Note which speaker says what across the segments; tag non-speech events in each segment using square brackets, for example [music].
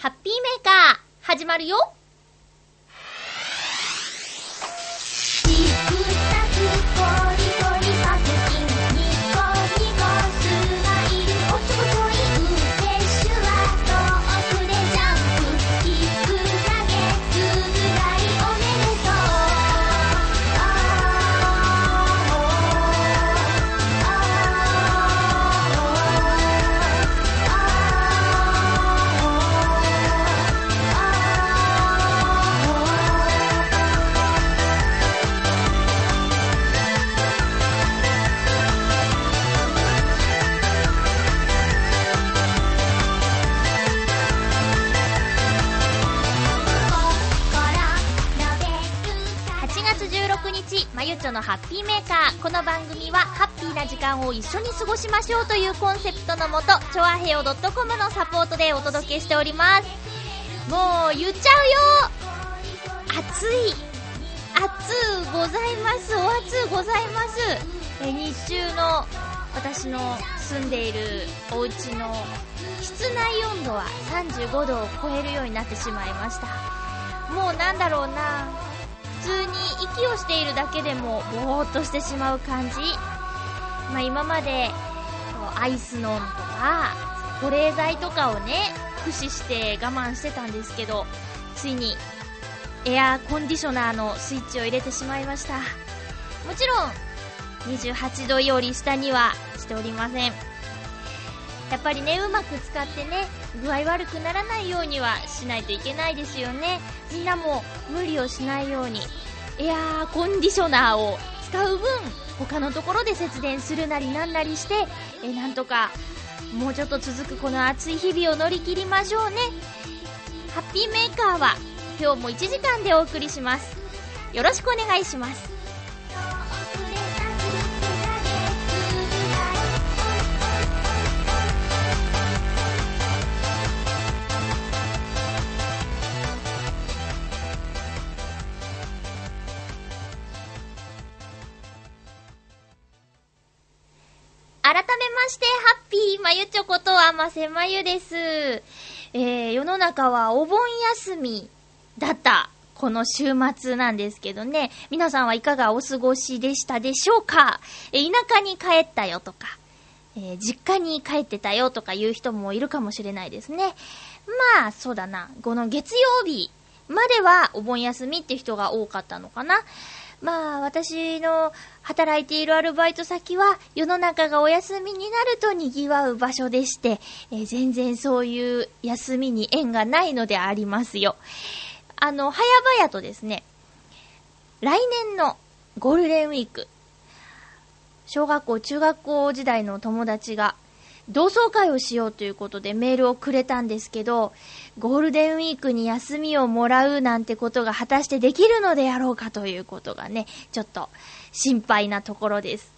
Speaker 1: ハッピーメーカー、始まるよ。まゆちょのハッピーメーカー。この番組は、ハッピーな時間を一緒に過ごしましょうというコンセプトのもと、ちょあへよ .com のサポートでお届けしております。もう、言っちゃうよ暑い。暑うございます。お暑うございます。え日中の私の住んでいるお家の室内温度は35度を超えるようになってしまいました。もうなんだろうな通に息をしているだけでもぼーっとしてしまう感じ、まあ、今までアイスノンとか保冷剤とかをね駆使して我慢してたんですけどついにエアーコンディショナーのスイッチを入れてしまいました。もちろん28度より下にはしておりません。やっぱりねうまく使ってね具合悪くならないようにはしないといけないですよね。みんなも無理をしないように。エアーコンディショナーを使う分他のところで節電するなりなんなりしてえなんとかもうちょっと続くこの暑い日々を乗り切りましょうね。ハッピーメーカーは今日も1時間でお送りします。よろしくお願いします。して、ハッピーまゆちょことあませまゆです。えー、世の中はお盆休みだった、この週末なんですけどね、皆さんはいかがお過ごしでしたでしょうか？え、田舎に帰ったよとか、えー、実家に帰ってたよとかいう人もいるかもしれないですね。まあ、そうだな、この月曜日まではお盆休みって人が多かったのかな。まあ、私の働いているアルバイト先は、世の中がお休みになると賑わう場所でして、えー、全然そういう休みに縁がないのでありますよ。あの、早々とですね、来年のゴールデンウィーク、小学校、中学校時代の友達が、同窓会をしようということでメールをくれたんですけど、ゴールデンウィークに休みをもらうなんてことが果たしてできるのであろうかということがね、ちょっと心配なところです。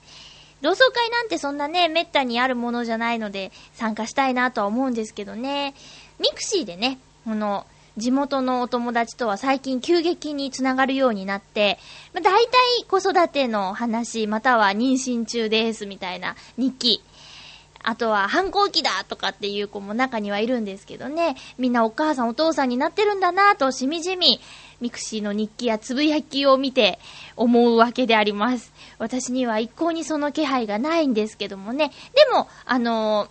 Speaker 1: 同窓会なんてそんなね、めったにあるものじゃないので参加したいなとは思うんですけどね、 mixi でね、この、地元のお友達とは最近急激につながるようになって、まあ、大体子育ての話、または妊娠中ですみたいな日記、あとは反抗期だとかっていう子も中にはいるんですけどね、みんなお母さんお父さんになってるんだなとしみじみ、mixi の日記やつぶやきを見て思うわけであります。私には一向にその気配がないんですけどもね。でも、あのー、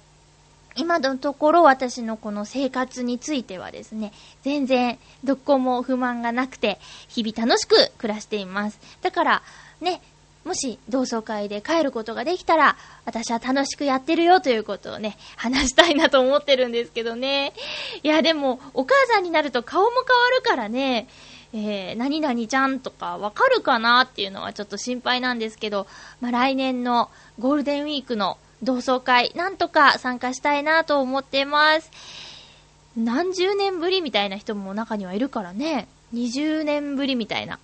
Speaker 1: 今のところ私のこの生活についてはですね、全然どこも不満がなくて、日々楽しく暮らしています。だから、ね、もし同窓会で帰ることができたら、私は楽しくやってるよということをね、話したいなと思ってるんですけどね。いや、でも、お母さんになると顔も変わるからね、えー、何々ちゃんとかわかるかなっていうのはちょっと心配なんですけど、まあ、来年のゴールデンウィークの同窓会、なんとか参加したいなと思ってます。何十年ぶりみたいな人も中にはいるからね、20年ぶりみたいな。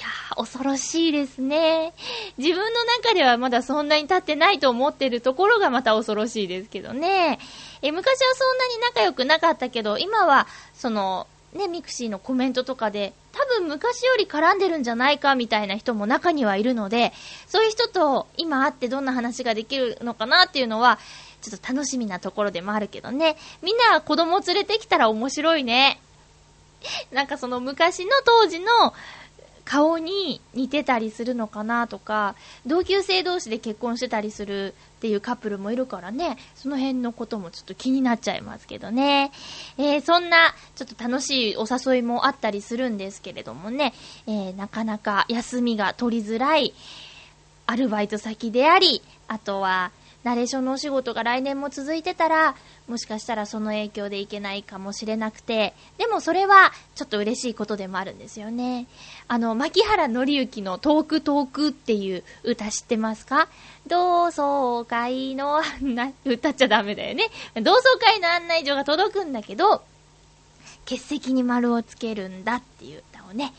Speaker 1: いやー、恐ろしいですね。自分の中ではまだそんなに経ってないと思ってるところがまた恐ろしいですけどね。え、昔はそんなに仲良くなかったけど、今は、その、ね、 mixi のコメントとかで、多分昔より絡んでるんじゃないかみたいな人も中にはいるので、そういう人と今会ってどんな話ができるのかなっていうのは、ちょっと楽しみなところでもあるけどね。みんな子供連れてきたら面白いね。なんかその昔の当時の顔に似てたりするのかなとか、同級生同士で結婚してたりするっていうカップルもいるからね、その辺のこともちょっと気になっちゃいますけどね。えー、そんな、ちょっと楽しいお誘いもあったりするんですけれどもね、えー、なかなか休みが取りづらいアルバイト先であり、あとは、ナレーションのお仕事が来年も続いてたら、もしかしたらその影響でいけないかもしれなくて、でもそれはちょっと嬉しいことでもあるんですよね。あの、牧原紀之のトークトークっていう歌知ってますか？同窓会の案内、歌っちゃダメだよね。同窓会の案内状が届くんだけど、欠席に丸をつけるんだっていう歌をね、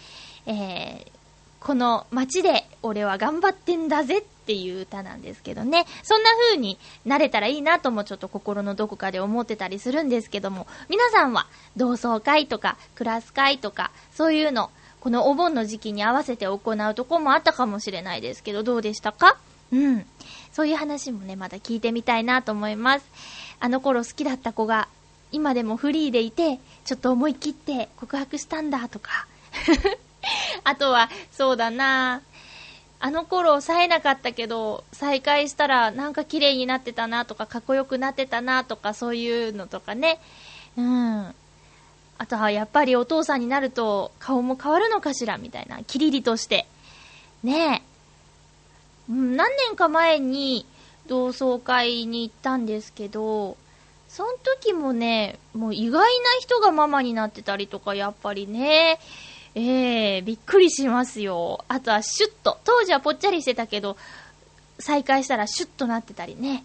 Speaker 1: えー、この街で俺は頑張ってんだぜっていう歌なんですけどね。そんな風になれたらいいなともちょっと心のどこかで思ってたりするんですけども、皆さんは同窓会とかクラス会とかそういうの、このお盆の時期に合わせて行うとこもあったかもしれないですけど、どうでしたか？うん。そういう話もね、まだ聞いてみたいなと思います。あの頃好きだった子が今でもフリーでいて、ちょっと思い切って告白したんだとか。[laughs] あとは、そうだなあの頃冴えなかったけど、再会したらなんか綺麗になってたなとか、かっこよくなってたなとか、そういうのとかね。うん。あとはやっぱりお父さんになると顔も変わるのかしらみたいな。キリリとして。ねえ。うん、何年か前に同窓会に行ったんですけど、その時もね、もう意外な人がママになってたりとか、やっぱりね、ええー、びっくりしますよ。あとはシュッと。当時はぽっちゃりしてたけど、再会したらシュッとなってたりね。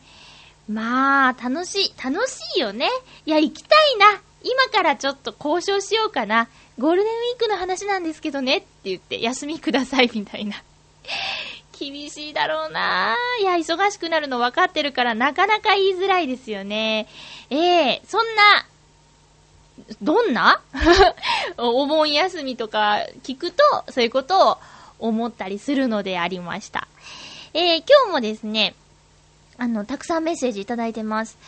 Speaker 1: まあ、楽しい、楽しいよね。いや、行きたいな。今からちょっと交渉しようかな。ゴールデンウィークの話なんですけどねって言って、休みくださいみたいな。厳しいだろうないや、忙しくなるの分かってるからなかなか言いづらいですよね。ええー、そんなどんな？[laughs] お盆休みとか聞くと、そういうことを思ったりするのでありました。えー、今日もですね、あの、たくさんメッセージいただいてます。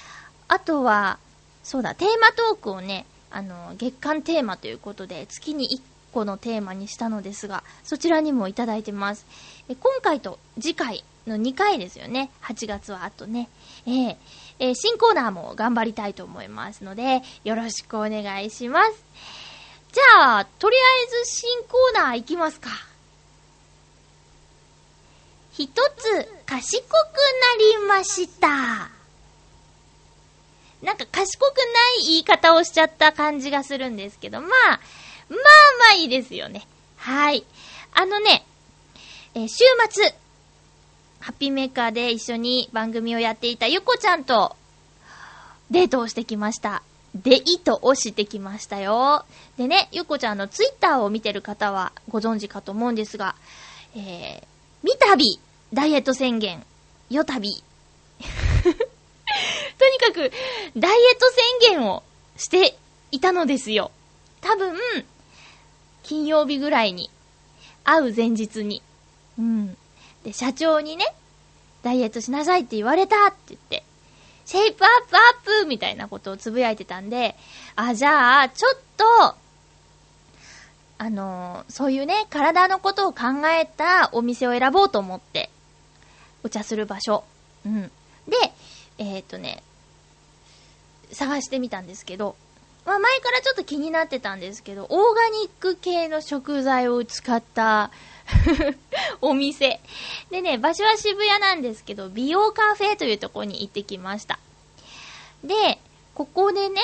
Speaker 1: あとは、そうだ、テーマトークをね、あの、月間テーマということで、月に1個のテーマにしたのですが、そちらにもいただいてます。え今回と次回の2回ですよね。8月はあとね。えー、えー、新コーナーも頑張りたいと思いますので、よろしくお願いします。じゃあ、とりあえず新コーナー行きますか。一つ賢くなりました。なんか賢くない言い方をしちゃった感じがするんですけど、まあ、まあまあいいですよね。はい。あのね、えー、週末、ハッピーメーカーで一緒に番組をやっていたゆこちゃんとデートをしてきました。デイトをしてきましたよ。でね、ゆこちゃんのツイッターを見てる方はご存知かと思うんですが、えー、みたび、ダイエット宣言、よたび。[laughs] とにかく、ダイエット宣言をしていたのですよ。多分、金曜日ぐらいに、会う前日に。うん。で、社長にね、ダイエットしなさいって言われたって言って、シェイプアップアップみたいなことをつぶやいてたんで、あ、じゃあ、ちょっと、あのー、そういうね、体のことを考えたお店を選ぼうと思って、お茶する場所。うん。で、えー、っとね、探してみたんですけど、まあ前からちょっと気になってたんですけど、オーガニック系の食材を使った [laughs] お店。でね、場所は渋谷なんですけど、美容カフェというところに行ってきました。で、ここでね、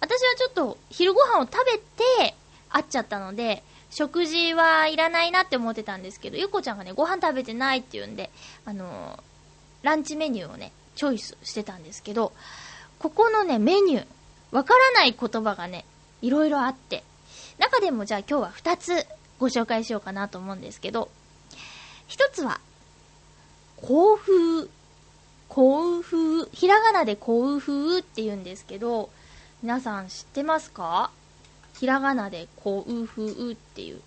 Speaker 1: 私はちょっと昼ご飯を食べて会っちゃったので、食事はいらないなって思ってたんですけど、ゆこちゃんがね、ご飯食べてないって言うんで、あのー、ランチメニューをね、チョイスしてたんですけど、ここのね、メニュー、わからない言葉がね、いろいろあって、中でもじゃあ今日は2つご紹介しようかなと思うんですけど、一つは、幸風。幸風。ひらがなで幸風って言うんですけど、皆さん知ってますか？ひらがなで幸風っていう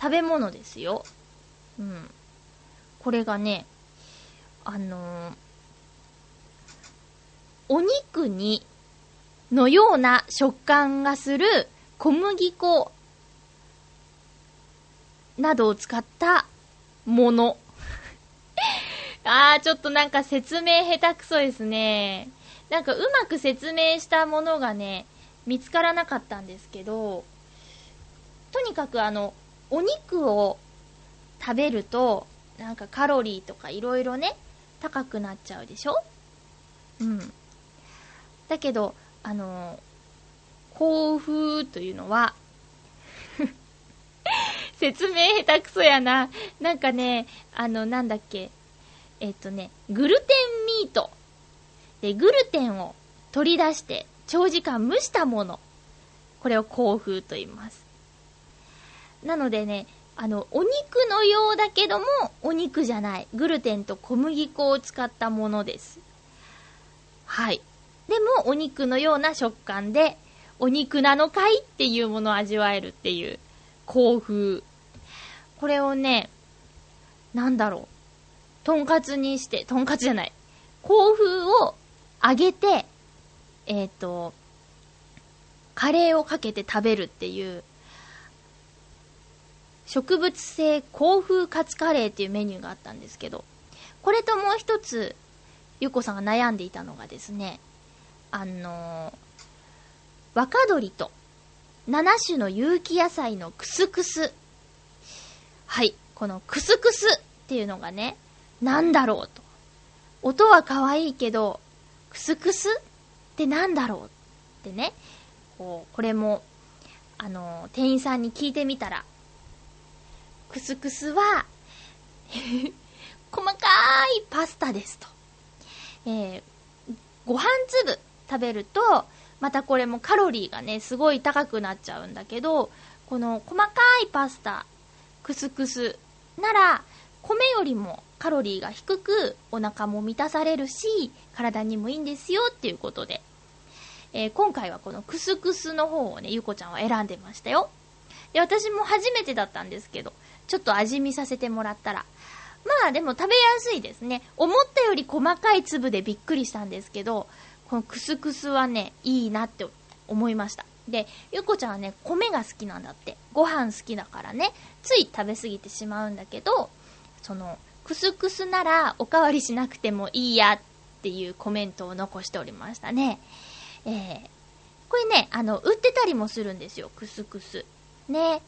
Speaker 1: 食べ物ですよ。うん。これがね、あのー、お肉に、のような食感がする小麦粉などを使ったもの。[laughs] あー、ちょっとなんか説明下手くそですね。なんかうまく説明したものがね、見つからなかったんですけど、とにかくあの、お肉を食べると、なんかカロリーとかいろいろね、高くなっちゃうでしょ？うん。だけど、あの、甲府というのは説明下手くそやな。なんかね、あの、なんだっけ。えっとね、グルテンミート。で、グルテンを取り出して長時間蒸したもの。これを甲風と言います。なのでね、あの、お肉のようだけども、お肉じゃない。グルテンと小麦粉を使ったものです。はい。でも、お肉のような食感で、お肉なのかいっていうものを味わえるっていう、甲風。これをね、なんだろう。とんかつにして、とんかつじゃない。甲風を揚げて、えっ、ー、と、カレーをかけて食べるっていう、植物性香風カツカレーっていうメニューがあったんですけど、これともう一つ、ゆっこさんが悩んでいたのがですね、あのー、若鶏と7種の有機野菜のクスクス。はい、このクスクスっていうのがね、なんだろうと。音は可愛いけど、クスクスってなんだろうってね、こう、これも、あの、店員さんに聞いてみたら、クスクスは [laughs] 細かいパスタですと。えー、ご飯粒食べると、またこれもカロリーがね、すごい高くなっちゃうんだけど、この細かいパスタ、クスクスなら、米よりもカロリーが低く、お腹も満たされるし、体にもいいんですよっていうことで、えー、今回はこのクスクスの方をね、ゆこちゃんは選んでましたよ。で、私も初めてだったんですけど、ちょっと味見させてもらったら、まあでも食べやすいですね。思ったより細かい粒でびっくりしたんですけど、このクスクスはね、いいなって思いました。で、ゆこちゃんはね、米が好きなんだって。ご飯好きだからね、つい食べ過ぎてしまうんだけど、その、クスクスならおかわりしなくてもいいやっていうコメントを残しておりましたね。えー、これね、あの、売ってたりもするんですよ、クスクス。ね。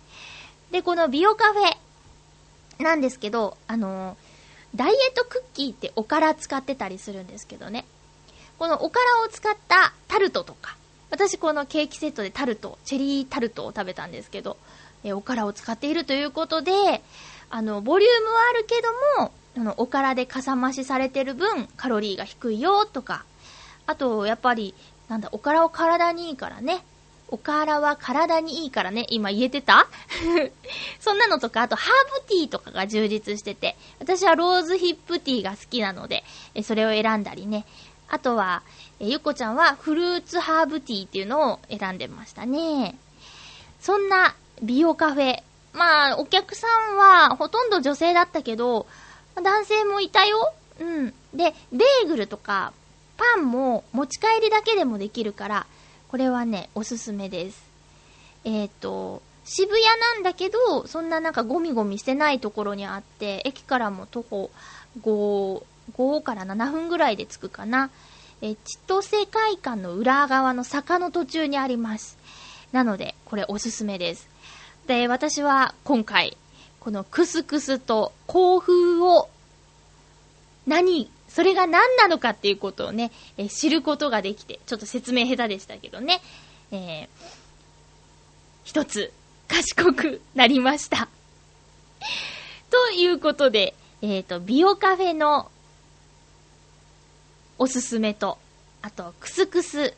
Speaker 1: で、このビオカフェなんですけど、あのダイエットクッキーっておから使ってたりするんですけどね。このおからを使ったタルトとか、私このケーキセットでタルト、チェリータルトを食べたんですけど、えおからを使っているということで、あの、ボリュームはあるけども、あの、おからでかさ増しされてる分、カロリーが低いよとか、あと、やっぱり、なんだ、おからは体にいいからね。おからは体にいいからね。今言えてた？[laughs] そんなのとか、あとハーブティーとかが充実してて、私はローズヒップティーが好きなので、えそれを選んだりね。あとは、えゆこちゃんはフルーツハーブティーっていうのを選んでましたね。そんな美容カフェ、まあ、お客さんはほとんど女性だったけど、男性もいたよ。うん。で、ベーグルとか、パンも持ち帰りだけでもできるから、これはね、おすすめです。えっ、ー、と、渋谷なんだけど、そんななんかゴミゴミしてないところにあって、駅からも徒歩5、5から7分ぐらいで着くかな。え、千歳会館の裏側の坂の途中にあります。なので、これおすすめです。で、私は今回、このクスクスと甲風を、何、それが何なのかっていうことをね、え知ることができて、ちょっと説明下手でしたけどね、えー、一つ、賢くなりました。ということで、えっ、ー、と、ビオカフェのおすすめと、あと、クスクス。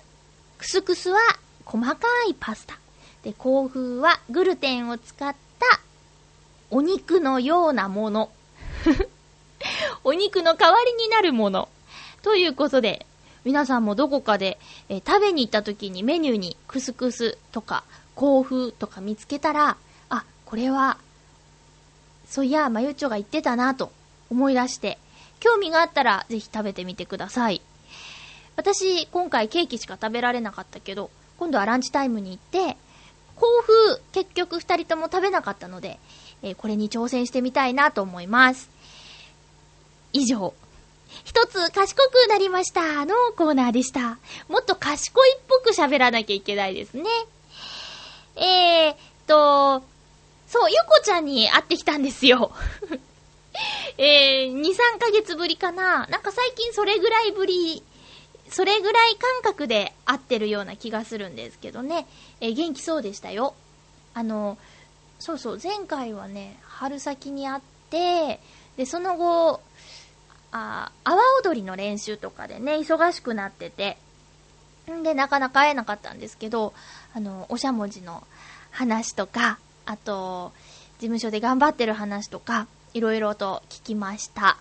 Speaker 1: クスクスは細かいパスタ。で、甲風はグルテンを使ったお肉のようなもの。[laughs] お肉の代わりになるもの。ということで、皆さんもどこかで、えー、食べに行った時にメニューにクスクスとか甲風とか見つけたら、あ、これは、そういや、まゆちょが言ってたなと思い出して、興味があったらぜひ食べてみてください。私、今回ケーキしか食べられなかったけど、今度はランチタイムに行って、甲府、結局二人とも食べなかったので、えー、これに挑戦してみたいなと思います。以上、一つ賢くなりましたのコーナーでした。もっと賢いっぽく喋らなきゃいけないですね。えーと、そう、ゆこちゃんに会ってきたんですよ。[laughs] えー、2、3ヶ月ぶりかな。なんか最近それぐらいぶり、それぐらい感覚で会ってるような気がするんですけどね。えー、元気そうでしたよ。あの、そうそう、前回はね、春先に会って、で、その後、あ、阿波踊りの練習とかでね、忙しくなってて、んで、なかなか会えなかったんですけど、あの、おしゃもじの話とか、あと、事務所で頑張ってる話とか、いろいろと聞きました。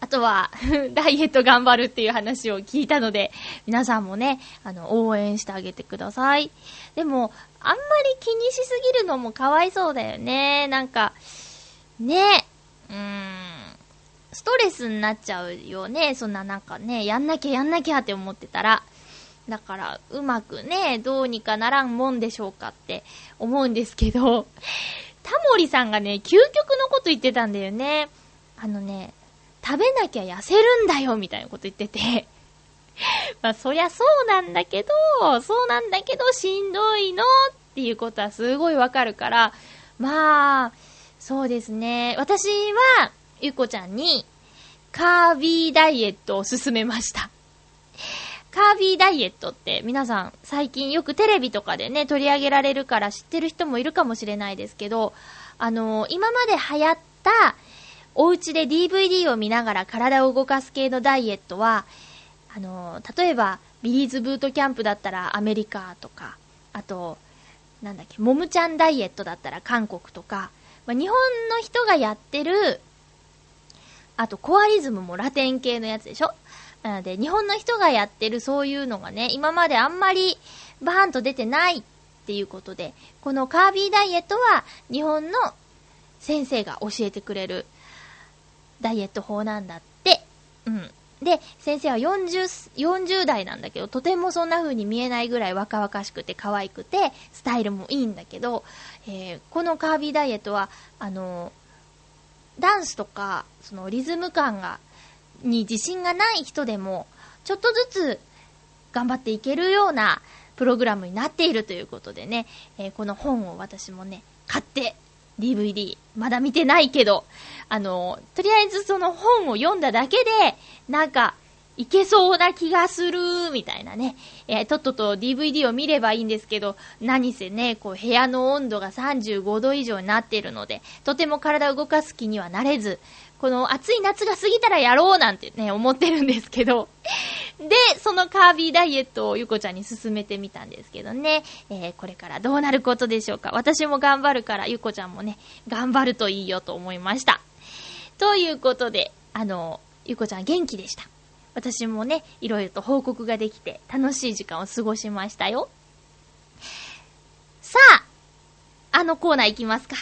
Speaker 1: あとは [laughs] ダイエット頑張るっていう話を聞いたので、皆さんもね、あの、応援してあげてください。でも、あんまり気にしすぎるのもかわいそうだよね。なんか、ね、うーん、ストレスになっちゃうよね。そんななんかね、やんなきゃやんなきゃって思ってたら。だから、うまくね、どうにかならんもんでしょうかって思うんですけど、タモリさんがね、究極のこと言ってたんだよね。あのね、食べなきゃ痩せるんだよ、みたいなこと言ってて。[laughs] まあ、そりゃそうなんだけど、そうなんだけど、しんどいのっていうことはすごいわかるから、まあ、そうですね。私は、ゆっこちゃんに、カービーダイエットを勧めました。カービーダイエットって皆さん最近よくテレビとかでね、取り上げられるから知ってる人もいるかもしれないですけど、あのー、今まで流行ったお家で DVD を見ながら体を動かす系のダイエットは、あのー、例えばビリーズブートキャンプだったらアメリカとか、あと、なんだっけ、モムちゃんダイエットだったら韓国とか、まあ、日本の人がやってる、あとコアリズムもラテン系のやつでしょ？なので、日本の人がやってるそういうのがね、今まであんまりバーンと出てないっていうことで、このカービーダイエットは日本の先生が教えてくれるダイエット法なんだって。うん。で、先生は40、40代なんだけど、とてもそんな風に見えないぐらい若々しくて可愛くて、スタイルもいいんだけど、えー、このカービーダイエットは、あのダンスとか、そのリズム感がに自信がない人でも、ちょっとずつ頑張っていけるようなプログラムになっているということでね、えー、この本を私もね、買って、DVD、まだ見てないけど、あの、とりあえずその本を読んだだけで、なんか、いけそうな気がする、みたいなね。えー、とっとと DVD を見ればいいんですけど、何せね、こう、部屋の温度が35度以上になっているので、とても体を動かす気にはなれず、この暑い夏が過ぎたらやろうなんてね、思ってるんですけど。[laughs] で、そのカービーダイエットをゆこちゃんに勧めてみたんですけどね。えー、これからどうなることでしょうか。私も頑張るから、ゆこちゃんもね、頑張るといいよと思いました。ということで、あの、ゆこちゃん元気でした。私もね、いろいろと報告ができて、楽しい時間を過ごしましたよ。さあ、あのコーナー行きますか。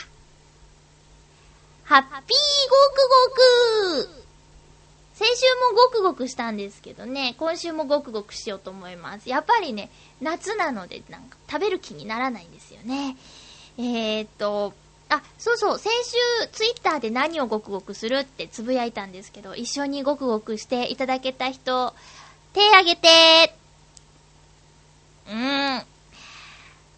Speaker 1: ハッピーごくごく先週もごくごくしたんですけどね、今週もごくごくしようと思います。やっぱりね、夏なのでなんか食べる気にならないんですよね。えー、っと、あ、そうそう、先週ツイッターで何をごくごくするってつぶやいたんですけど、一緒にごくごくしていただけた人、手あげてうーん、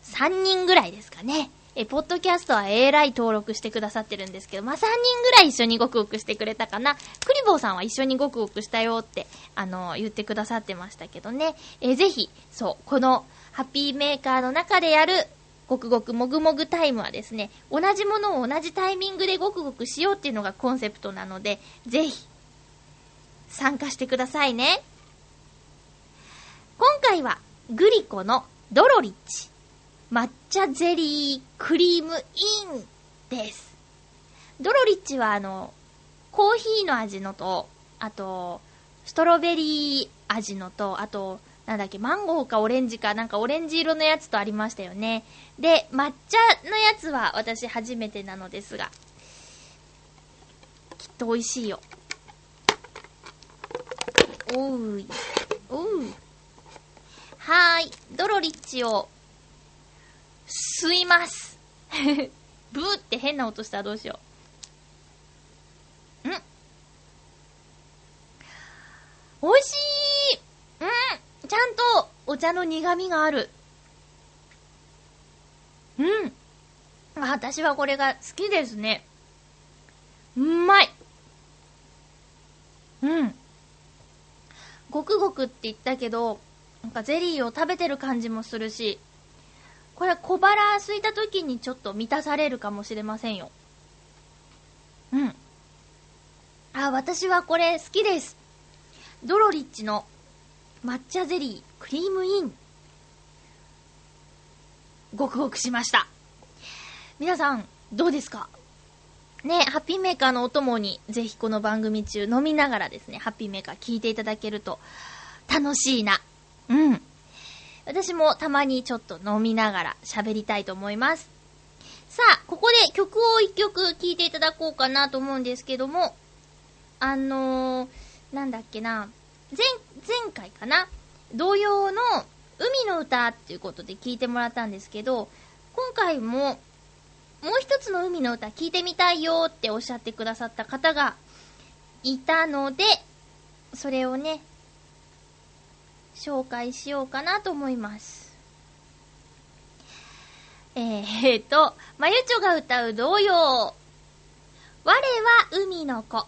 Speaker 1: 3人ぐらいですかね。え、ポッドキャストはえらい登録してくださってるんですけど、まあ、3人ぐらい一緒にごくごくしてくれたかな。クリボーさんは一緒にごくごくしたよって、あの、言ってくださってましたけどね。えぜひ、そう、この、ハッピーメーカーの中でやる、ごくごくもぐもぐタイムはですね、同じものを同じタイミングでごくごくしようっていうのがコンセプトなので、ぜひ、参加してくださいね。今回は、グリコのドロリッチ。抹茶ゼリークリームインです。ドロリッチはあの、コーヒーの味のと、あと、ストロベリー味のと、あと、なんだっけ、マンゴーかオレンジか、なんかオレンジ色のやつとありましたよね。で、抹茶のやつは私初めてなのですが、きっと美味しいよ。おうい。おう。はーい。ドロリッチを、吸います。[laughs] ブーって変な音したらどうしよう。ん美味しいうんちゃんとお茶の苦味がある。うん。私はこれが好きですね。うまい。うん。ごくごくって言ったけど、なんかゼリーを食べてる感じもするし、これ小腹空いた時にちょっと満たされるかもしれませんよ。うん。あ、私はこれ好きです。ドロリッチの抹茶ゼリークリームイン。ごくごくしました。皆さん、どうですか？ね、ハッピーメーカーのお供に、ぜひこの番組中飲みながらですね、ハッピーメーカー聞いていただけると楽しいな。うん。私もたまにちょっと飲みながら喋りたいと思います。さあ、ここで曲を一曲聴いていただこうかなと思うんですけども、あのー、なんだっけな、前、前回かな。同様の海の歌っていうことで聞いてもらったんですけど、今回ももう一つの海の歌聞いてみたいよっておっしゃってくださった方がいたので、それをね、紹介しようかなと思います。えー、と、まゆちょが歌う童謡、我は海の子。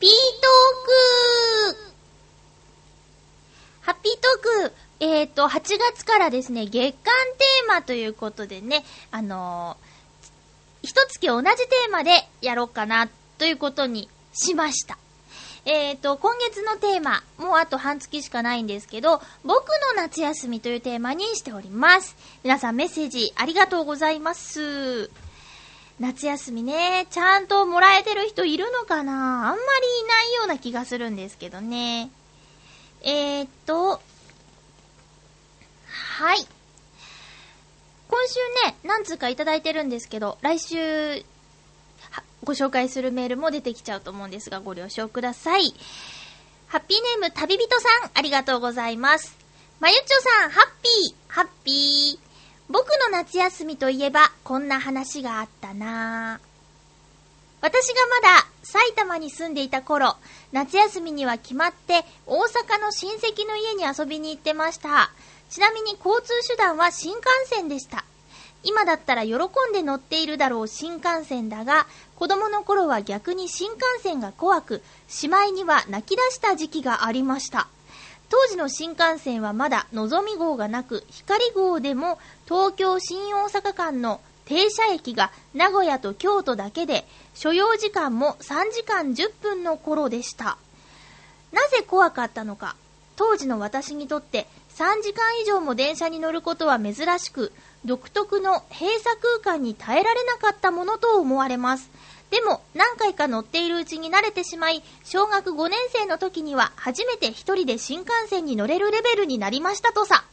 Speaker 1: ピートーク。ハッピートークえーと、8月からですね、月間テーマということでね、あのー、一月同じテーマでやろうかな、ということにしました。えっ、ー、と、今月のテーマ、もうあと半月しかないんですけど、僕の夏休みというテーマにしております。皆さんメッセージありがとうございます。夏休みね、ちゃんともらえてる人いるのかな？あんまりいないような気がするんですけどね。えー、っと、はい。今週ね、何通かいただいてるんですけど、来週、ご紹介するメールも出てきちゃうと思うんですが、ご了承ください。ハッピーネーム旅人さん、ありがとうございます。まゆちょさん、ハッピー、ハッピー。僕の夏休みといえば、こんな話があったな私がまだ埼玉に住んでいた頃、夏休みには決まって大阪の親戚の家に遊びに行ってました。ちなみに交通手段は新幹線でした。今だったら喜んで乗っているだろう新幹線だが、子供の頃は逆に新幹線が怖く、しまいには泣き出した時期がありました。当時の新幹線はまだのぞみ号がなく、光号でも東京新大阪間の停車駅が名古屋と京都だけで、所要時間も3時間10分の頃でした。なぜ怖かったのか、当時の私にとって3時間以上も電車に乗ることは珍しく、独特の閉鎖空間に耐えられなかったものと思われます。でも、何回か乗っているうちに慣れてしまい、小学5年生の時には初めて一人で新幹線に乗れるレベルになりましたとさ。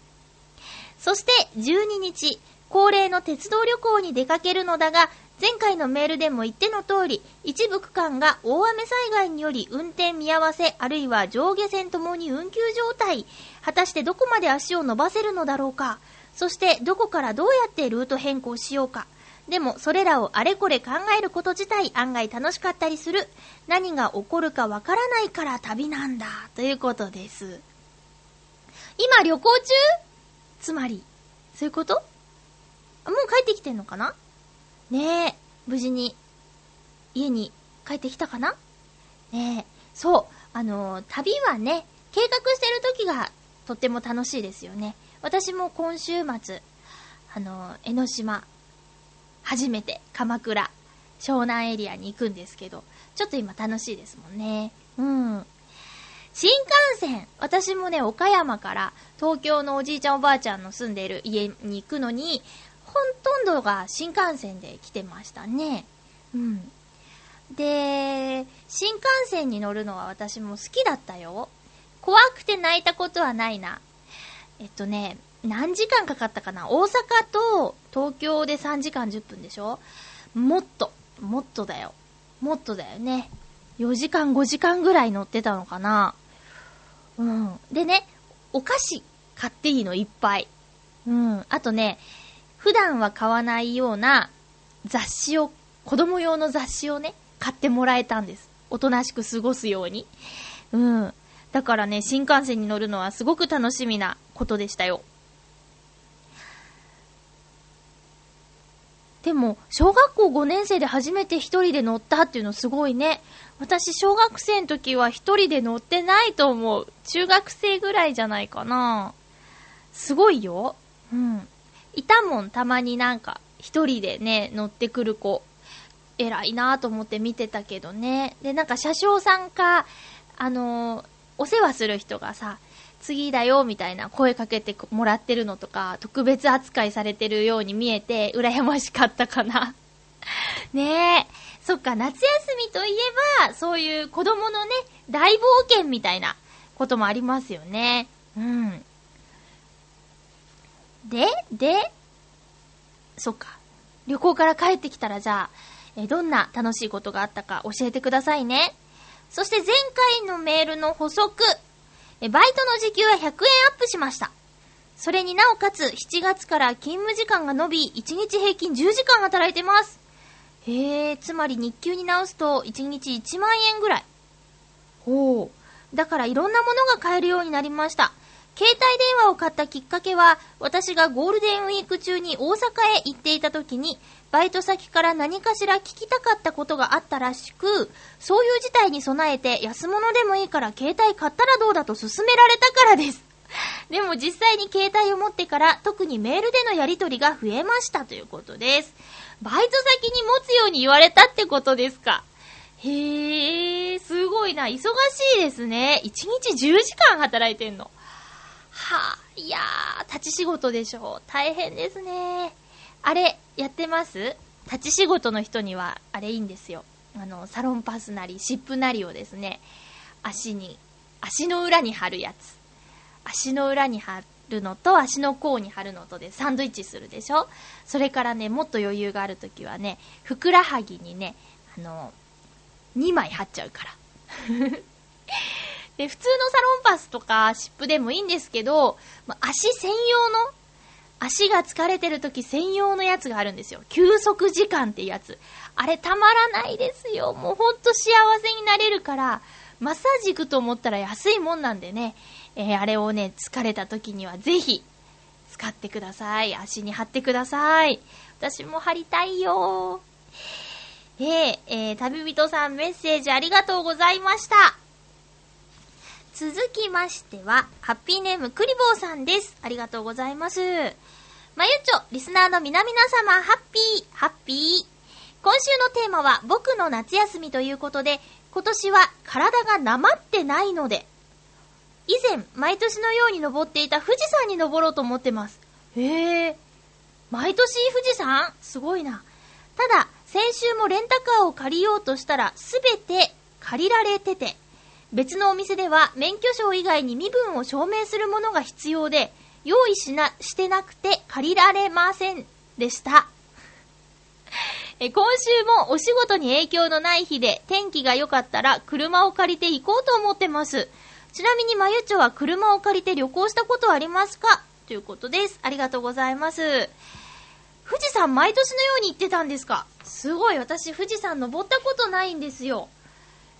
Speaker 1: そして12日、恒例の鉄道旅行に出かけるのだが、前回のメールでも言っての通り、一部区間が大雨災害により運転見合わせ、あるいは上下線ともに運休状態。果たしてどこまで足を伸ばせるのだろうか。そしてどこからどうやってルート変更しようか。でもそれらをあれこれ考えること自体案外楽しかったりする。何が起こるかわからないから旅なんだ。ということです。今旅行中？つまり、そういうこと、もう帰ってきてんのかな？ねえ、無事に、家に帰ってきたかな？ねえ、そう、あのー、旅はね、計画してる時がとっても楽しいですよね。私も今週末、あのー、江ノ島、初めて鎌倉、湘南エリアに行くんですけど、ちょっと今楽しいですもんね。うん。新幹線私もね、岡山から東京のおじいちゃんおばあちゃんの住んでる家に行くのに、ほとんどが新幹線で来てましたね。うん。で、新幹線に乗るのは私も好きだったよ。怖くて泣いたことはないな。えっとね、何時間かかったかな大阪と東京で3時間10分でしょもっと、もっとだよ。もっとだよね。4時間5時間ぐらい乗ってたのかなうん。でね、お菓子買っていいのいっぱい。うん。あとね、普段は買わないような雑誌を、子供用の雑誌をね、買ってもらえたんです。おとなしく過ごすように。うん。だからね、新幹線に乗るのはすごく楽しみなことでしたよ。でも、小学校5年生で初めて一人で乗ったっていうのすごいね。私、小学生の時は一人で乗ってないと思う。中学生ぐらいじゃないかな。すごいよ。うん。いたもん、たまになんか、一人でね、乗ってくる子。偉いなと思って見てたけどね。で、なんか車掌さんか、あのー、お世話する人がさ、次だよ、みたいな声かけてもらってるのとか、特別扱いされてるように見えて、羨ましかったかな。[laughs] ねえ。そっか、夏休みといえば、そういう子供のね、大冒険みたいなこともありますよね。うん。で、で、そっか。旅行から帰ってきたらじゃあ、えどんな楽しいことがあったか教えてくださいね。そして前回のメールの補足。えバイトの時給は100円アップしました。それになおかつ、7月から勤務時間が伸び、1日平均10時間働いてます。へえ、つまり日給に直すと1日1万円ぐらい。ほう。だからいろんなものが買えるようになりました。携帯電話を買ったきっかけは、私がゴールデンウィーク中に大阪へ行っていた時に、バイト先から何かしら聞きたかったことがあったらしく、そういう事態に備えて安物でもいいから携帯買ったらどうだと勧められたからです。[laughs] でも実際に携帯を持ってから特にメールでのやり取りが増えましたということです。バイト先に持つように言われたってことですか。へえ、すごいな。忙しいですね。1日10時間働いてんの。はあ、いやー、立ち仕事でしょう。大変ですね。あれ、やってます？立ち仕事の人には、あれいいんですよ。あの、サロンパスなり、湿布なりをですね、足に、足の裏に貼るやつ。足の裏に貼るのと足の甲に貼るのとでサンドイッチするでしょ？それからね、もっと余裕があるときはね、ふくらはぎにね、あの、2枚貼っちゃうから。[laughs] で、普通のサロンパスとか湿布でもいいんですけど、ま足専用の、足が疲れてる時専用のやつがあるんですよ。休息時間ってやつ。あれたまらないですよ。もうほんと幸せになれるから、マッサージ行くと思ったら安いもんなんでね、えー、あれをね、疲れた時にはぜひ、使ってください。足に貼ってください。私も貼りたいよえー、えー、旅人さんメッセージありがとうございました。続きましては、ハッピーネームクリボーさんです。ありがとうございます。まゆちょ、リスナーの皆々様、ハッピー、ハッピー。今週のテーマは、僕の夏休みということで、今年は体がなまってないので、以前、毎年のように登っていた富士山に登ろうと思ってます。へえ。毎年富士山？すごいな。ただ、先週もレンタカーを借りようとしたら、すべて借りられてて、別のお店では免許証以外に身分を証明するものが必要で、用意しな、してなくて借りられませんでした。[laughs] え今週もお仕事に影響のない日で天気が良かったら車を借りて行こうと思ってます。ちなみにまゆちょは車を借りて旅行したことありますか？ということです。ありがとうございます。富士山毎年のように行ってたんですか？すごい、私富士山登ったことないんですよ。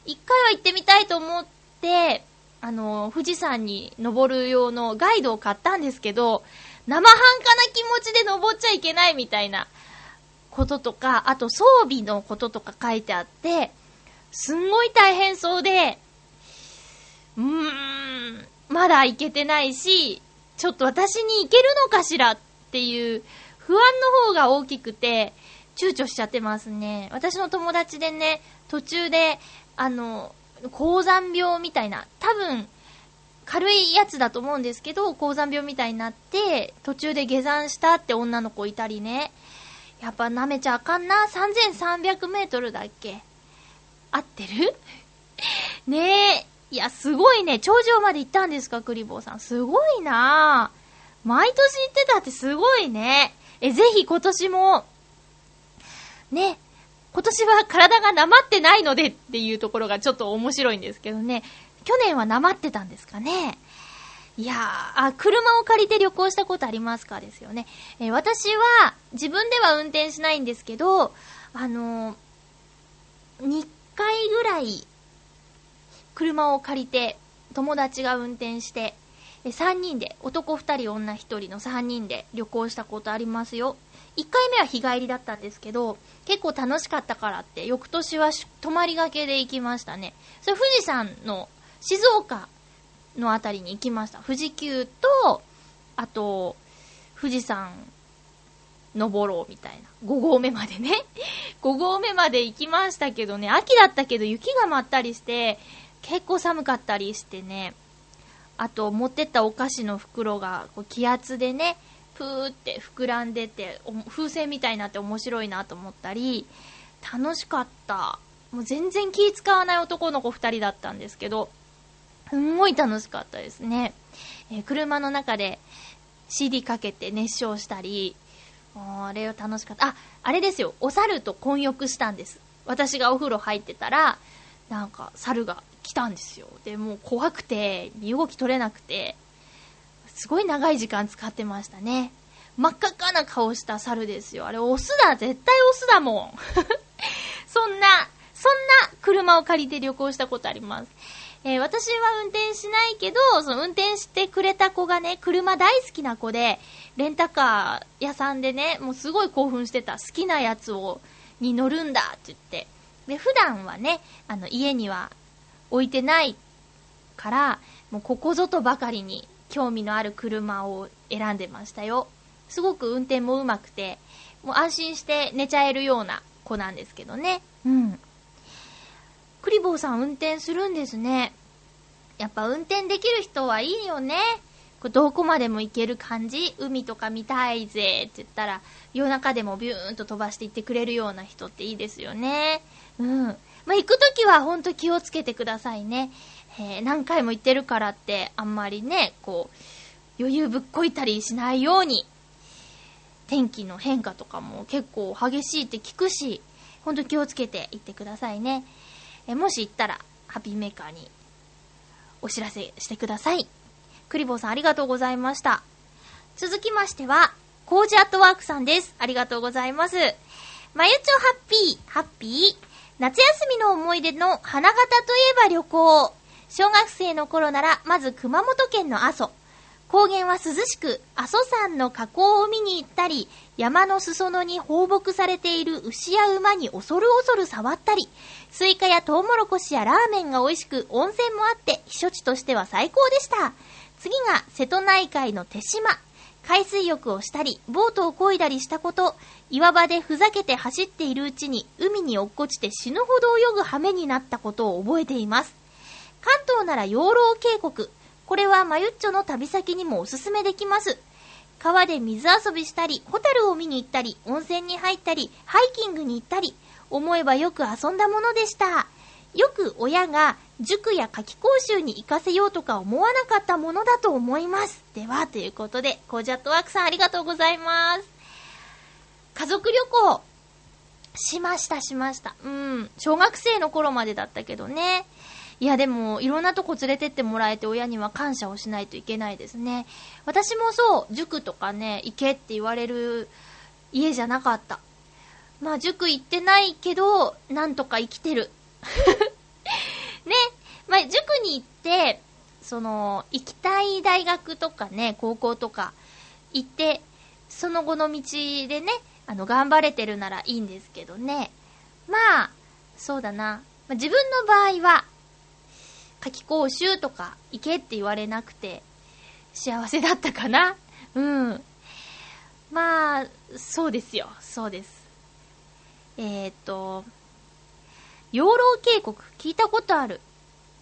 Speaker 1: 一回は行ってみたいと思って、あの、富士山に登る用のガイドを買ったんですけど、生半可な気持ちで登っちゃいけないみたいなこととか、あと装備のこととか書いてあって、すんごい大変そうで、うーん、まだ行けてないし、ちょっと私に行けるのかしらっていう不安の方が大きくて、躊躇しちゃってますね。私の友達でね、途中で、あの、高山病みたいな、多分、軽いやつだと思うんですけど、高山病みたいになって、途中で下山したって女の子いたりね。やっぱ舐めちゃあかんな。3300メートルだっけ合ってる？[laughs] ねえ。いや、すごいね。頂上まで行ったんですか、クリボーさん。すごいな毎年行ってたってすごいね。え、ぜひ今年も、ね、今年は体がなまってないのでっていうところがちょっと面白いんですけどね。去年はなまってたんですかね。いやー、あ、車を借りて旅行したことありますかですよね。えー、私は、自分では運転しないんですけど、あのー、2回ぐらい、車を借りて、友達が運転して、3人で、男2人、女1人の3人で旅行したことありますよ。1回目は日帰りだったんですけど、結構楽しかったからって、翌年は泊まりがけで行きましたね。それ富士山の静岡のあたりに行きました。富士急と、あと、富士山登ろうみたいな。5合目までね。[laughs] 5合目まで行きましたけどね、秋だったけど雪が舞ったりして、結構寒かったりしてね。あと、持ってったお菓子の袋がこう気圧でね、プーって膨らんでて、風船みたいになって面白いなと思ったり、楽しかった。もう全然気使わない男の子2人だったんですけど、すんごい楽しかったですね。えー、車の中で CD かけて熱唱したり、あれは楽しかった。あ、あれですよ。お猿と混浴したんです。私がお風呂入ってたら、なんか猿が来たんですよ。で、もう怖くて、身動き取れなくて、すごい長い時間使ってましたね。真っ赤っかな顔した猿ですよ。あれ、オスだ。絶対オスだもん。[laughs] そんな、そんな車を借りて旅行したことあります。えー、私は運転しないけど、その運転してくれた子がね、車大好きな子で、レンタカー屋さんでね、もうすごい興奮してた。好きなやつを、に乗るんだって言って。で、普段はね、あの、家には置いてないから、もうここぞとばかりに興味のある車を選んでましたよ。すごく運転も上手くて、もう安心して寝ちゃえるような子なんですけどね。うん。クリボーさん運転するんですね。やっぱ運転できる人はいいよね。こどこまでも行ける感じ海とか見たいぜって言ったら、夜中でもビューンと飛ばして行ってくれるような人っていいですよね。うん。まあ、行くときはほんと気をつけてくださいね。えー、何回も行ってるからって、あんまりね、こう、余裕ぶっこいたりしないように、天気の変化とかも結構激しいって聞くし、ほんと気をつけて行ってくださいね。えもし行ったら、ハッピーメーカーにお知らせしてください。クリボーさんありがとうございました。続きましては、コージアットワークさんです。ありがとうございます。まゆちょハッピー、ハッピー。夏休みの思い出の花形といえば旅行。小学生の頃なら、まず熊本県の阿蘇。高原は涼しく、阿蘇山の火口を見に行ったり、山の裾野に放牧されている牛や馬に恐る恐る触ったり、スイカやトウモロコシやラーメンが美味しく、温泉もあって、避暑地としては最高でした。次が瀬戸内海の手島。海水浴をしたり、ボートを漕いだりしたこと、岩場でふざけて走っているうちに海に落っこちて死ぬほど泳ぐ羽目になったことを覚えています。関東なら養老渓谷。これはマユッチョの旅先にもおすすめできます。川で水遊びしたり、ホタルを見に行ったり、温泉に入ったり、ハイキングに行ったり、思えばよく遊んだものでした。よく親が塾や夏季講習に行かせようとか思わなかったものだと思います。では、ということで、コージャットワークさんありがとうございます。家族旅行、しました、しました。うん。小学生の頃までだったけどね。いやでも、いろんなとこ連れてってもらえて親には感謝をしないといけないですね。私もそう、塾とかね、行けって言われる家じゃなかった。まあ塾行ってないけど、なんとか生きてる。[laughs] ね。まあ塾に行って、その、行きたい大学とかね、高校とか、行って、その後の道でね、あの、頑張れてるならいいんですけどね。まあ、そうだな。まあ、自分の場合は、夏季講習とか行けって言われなくて、幸せだったかな？[laughs] うん。まあ、そうですよ。そうです。えっ、と、養老渓谷、聞いたことある？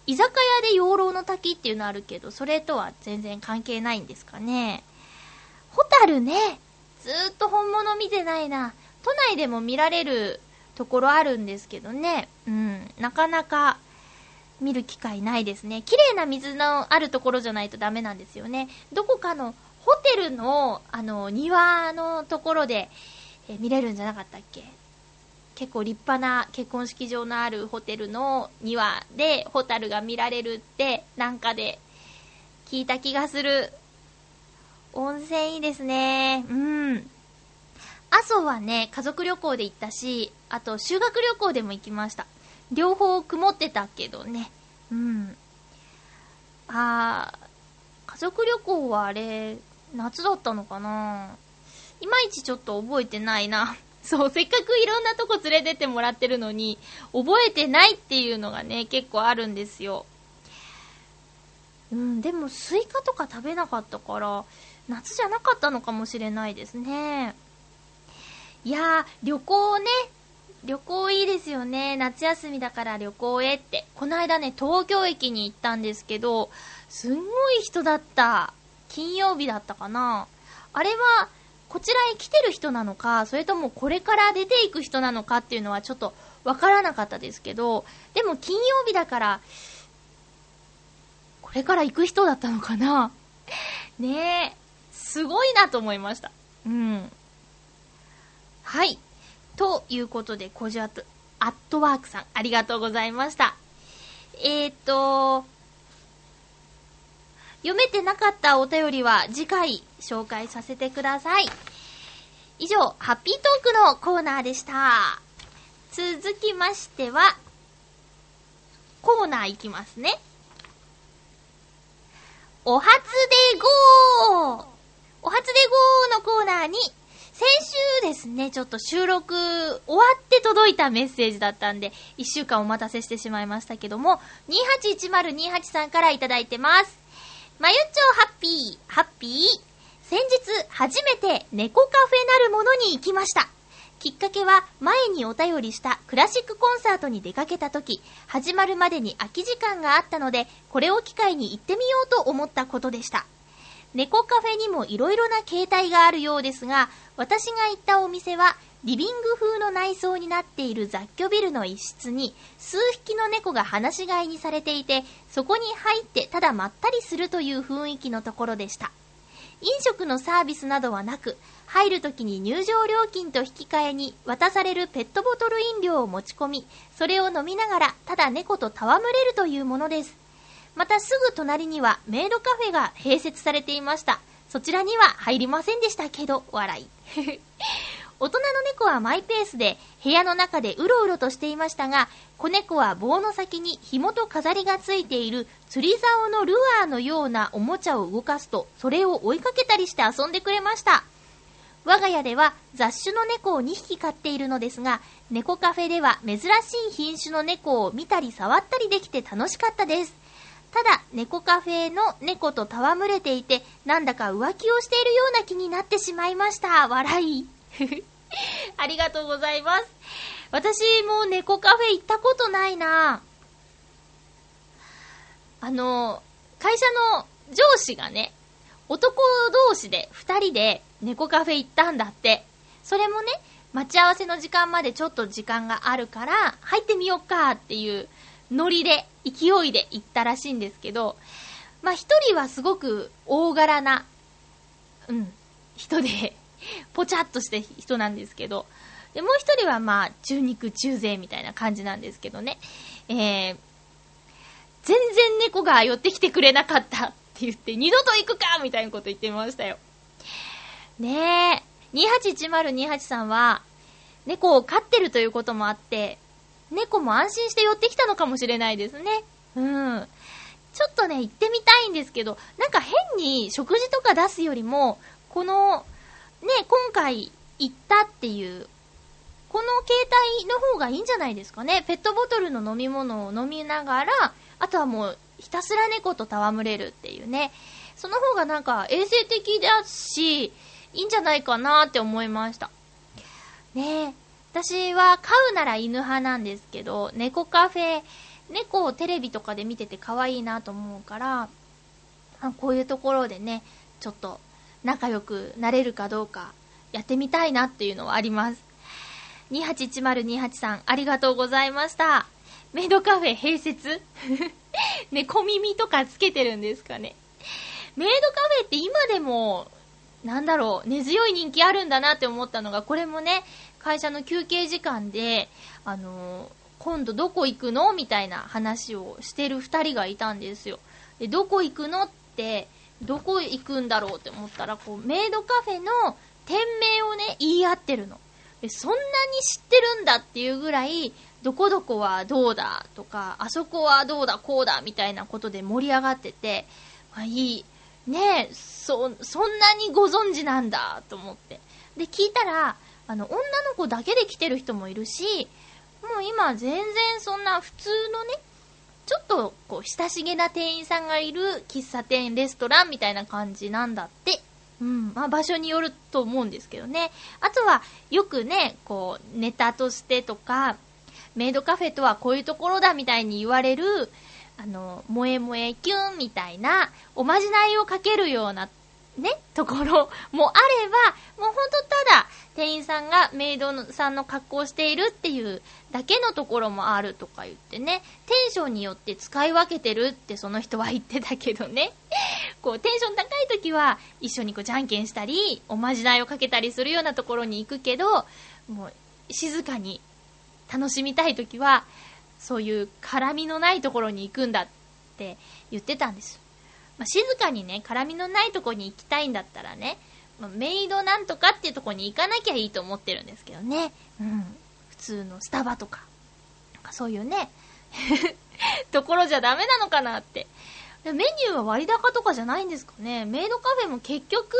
Speaker 1: 居酒屋で養老の滝っていうのあるけど、それとは全然関係ないんですかね？ホタルね、ずーっと本物見てないな。都内でも見られるところあるんですけどね。うん、なかなか見る機会ないですね。綺麗な水のあるところじゃないとダメなんですよね。どこかのホテルの、あの、庭のところで、え見れるんじゃなかったっけ？結構立派な結婚式場のあるホテルの庭でホタルが見られるってなんかで聞いた気がする。温泉いいですね。うん。阿蘇はね、家族旅行で行ったし、あと修学旅行でも行きました。両方曇ってたけどね。うん。あー、家族旅行はあれ、夏だったのかないまいちちょっと覚えてないな。[laughs] そう、せっかくいろんなとこ連れてってもらってるのに、覚えてないっていうのがね、結構あるんですよ。うん、でもスイカとか食べなかったから、夏じゃなかったのかもしれないですね。いやー、旅行ね。旅行いいですよね。夏休みだから旅行へって。この間ね、東京駅に行ったんですけど、すんごい人だった。金曜日だったかな。あれは、こちらへ来てる人なのか、それともこれから出ていく人なのかっていうのはちょっとわからなかったですけど、でも金曜日だから、これから行く人だったのかなねえ、すごいなと思いました。うん。はい。ということで、コジアット、アットワークさん、ありがとうございました。えーと、読めてなかったお便りは次回紹介させてください。以上、ハッピートークのコーナーでした。続きましては、コーナーいきますね。お初でゴーお初でゴーのコーナーに、先週ですね、ちょっと収録終わって届いたメッセージだったんで、一週間お待たせしてしまいましたけども、281028さんからいただいてます。まゆっちょハッピー、ハッピー。先日、初めて猫カフェなるものに行きました。きっかけは、前にお便りしたクラシックコンサートに出かけた時、始まるまでに空き時間があったので、これを機会に行ってみようと思ったことでした。猫カフェにも色々な形態があるようですが、私が行ったお店は、リビング風の内装になっている雑居ビルの一室に数匹の猫が放し飼いにされていて、そこに入ってただまったりするという雰囲気のところでした。飲食のサービスなどはなく、入るときに入場料金と引き換えに渡されるペットボトル飲料を持ち込み、それを飲みながらただ猫と戯れるというものです。またすぐ隣にはメイドカフェが併設されていました。そちらには入りませんでしたけど、笑い。[laughs] 大人の猫はマイペースで部屋の中でうろうろとしていましたが、子猫は棒の先に紐と飾りがついている釣り竿のルアーのようなおもちゃを動かすと、それを追いかけたりして遊んでくれました。我が家では雑種の猫を2匹飼っているのですが、猫カフェでは珍しい品種の猫を見たり触ったりできて楽しかったです。ただ、猫カフェの猫と戯れていて、なんだか浮気をしているような気になってしまいました。笑い。[laughs] ありがとうございます。私も猫カフェ行ったことないなあの、会社の上司がね、男同士で二人で猫カフェ行ったんだって。それもね、待ち合わせの時間までちょっと時間があるから、入ってみよっかっていうノリで、勢いで行ったらしいんですけど、まあ一人はすごく大柄な、うん、人で、ぽちゃっとした人なんですけど、で、もう一人はまあ、中肉中背みたいな感じなんですけどね、えー、全然猫が寄ってきてくれなかったって言って、二度と行くかみたいなこと言ってましたよ。ねえ、281028さんは、猫を飼ってるということもあって、猫も安心して寄ってきたのかもしれないですね。うん。ちょっとね、行ってみたいんですけど、なんか変に食事とか出すよりも、この、ね、今回行ったっていう、この携帯の方がいいんじゃないですかね。ペットボトルの飲み物を飲みながら、あとはもうひたすら猫と戯れるっていうね。その方がなんか衛生的だし、いいんじゃないかなって思いました。ねえ。私は飼うなら犬派なんですけど、猫カフェ、猫をテレビとかで見てて可愛いなと思うから、こういうところでね、ちょっと仲良くなれるかどうかやってみたいなっていうのはあります。281028さん、ありがとうございました。メイドカフェ併設？[laughs] 猫耳とかつけてるんですかね。メイドカフェって今でも、なんだろう、根強い人気あるんだなって思ったのが、これもね、会社の休憩時間で、あのー、今度どこ行くのみたいな話をしてる二人がいたんですよ。で、どこ行くのって、どこ行くんだろうって思ったら、こう、メイドカフェの店名をね、言い合ってるの。で、そんなに知ってるんだっていうぐらい、どこどこはどうだとか、あそこはどうだ、こうだ、みたいなことで盛り上がってて、まあ、いい、ねえ、そ、そんなにご存知なんだ、と思って。で、聞いたら、あの、女の子だけで来てる人もいるし、もう今全然そんな普通のね、ちょっとこう親しげな店員さんがいる喫茶店、レストランみたいな感じなんだって。うん。まあ場所によると思うんですけどね。あとはよくね、こうネタとしてとか、メイドカフェとはこういうところだみたいに言われる、あの、萌え萌えキュンみたいなおまじないをかけるようなね、ところもあれば、もうほんとただ、店員さんがメイドさんの格好をしているっていうだけのところもあるとか言ってね、テンションによって使い分けてるってその人は言ってたけどね、[laughs] こうテンション高い時は一緒にこうじゃんけんしたり、おまじないをかけたりするようなところに行くけど、もう静かに楽しみたい時は、そういう絡みのないところに行くんだって言ってたんです。まあ、静かにね、絡みのないとこに行きたいんだったらね、まあ、メイドなんとかっていうとこに行かなきゃいいと思ってるんですけどね。うん。普通のスタバとか、なんかそういうね、[laughs] ところじゃダメなのかなって。メニューは割高とかじゃないんですかね。メイドカフェも結局、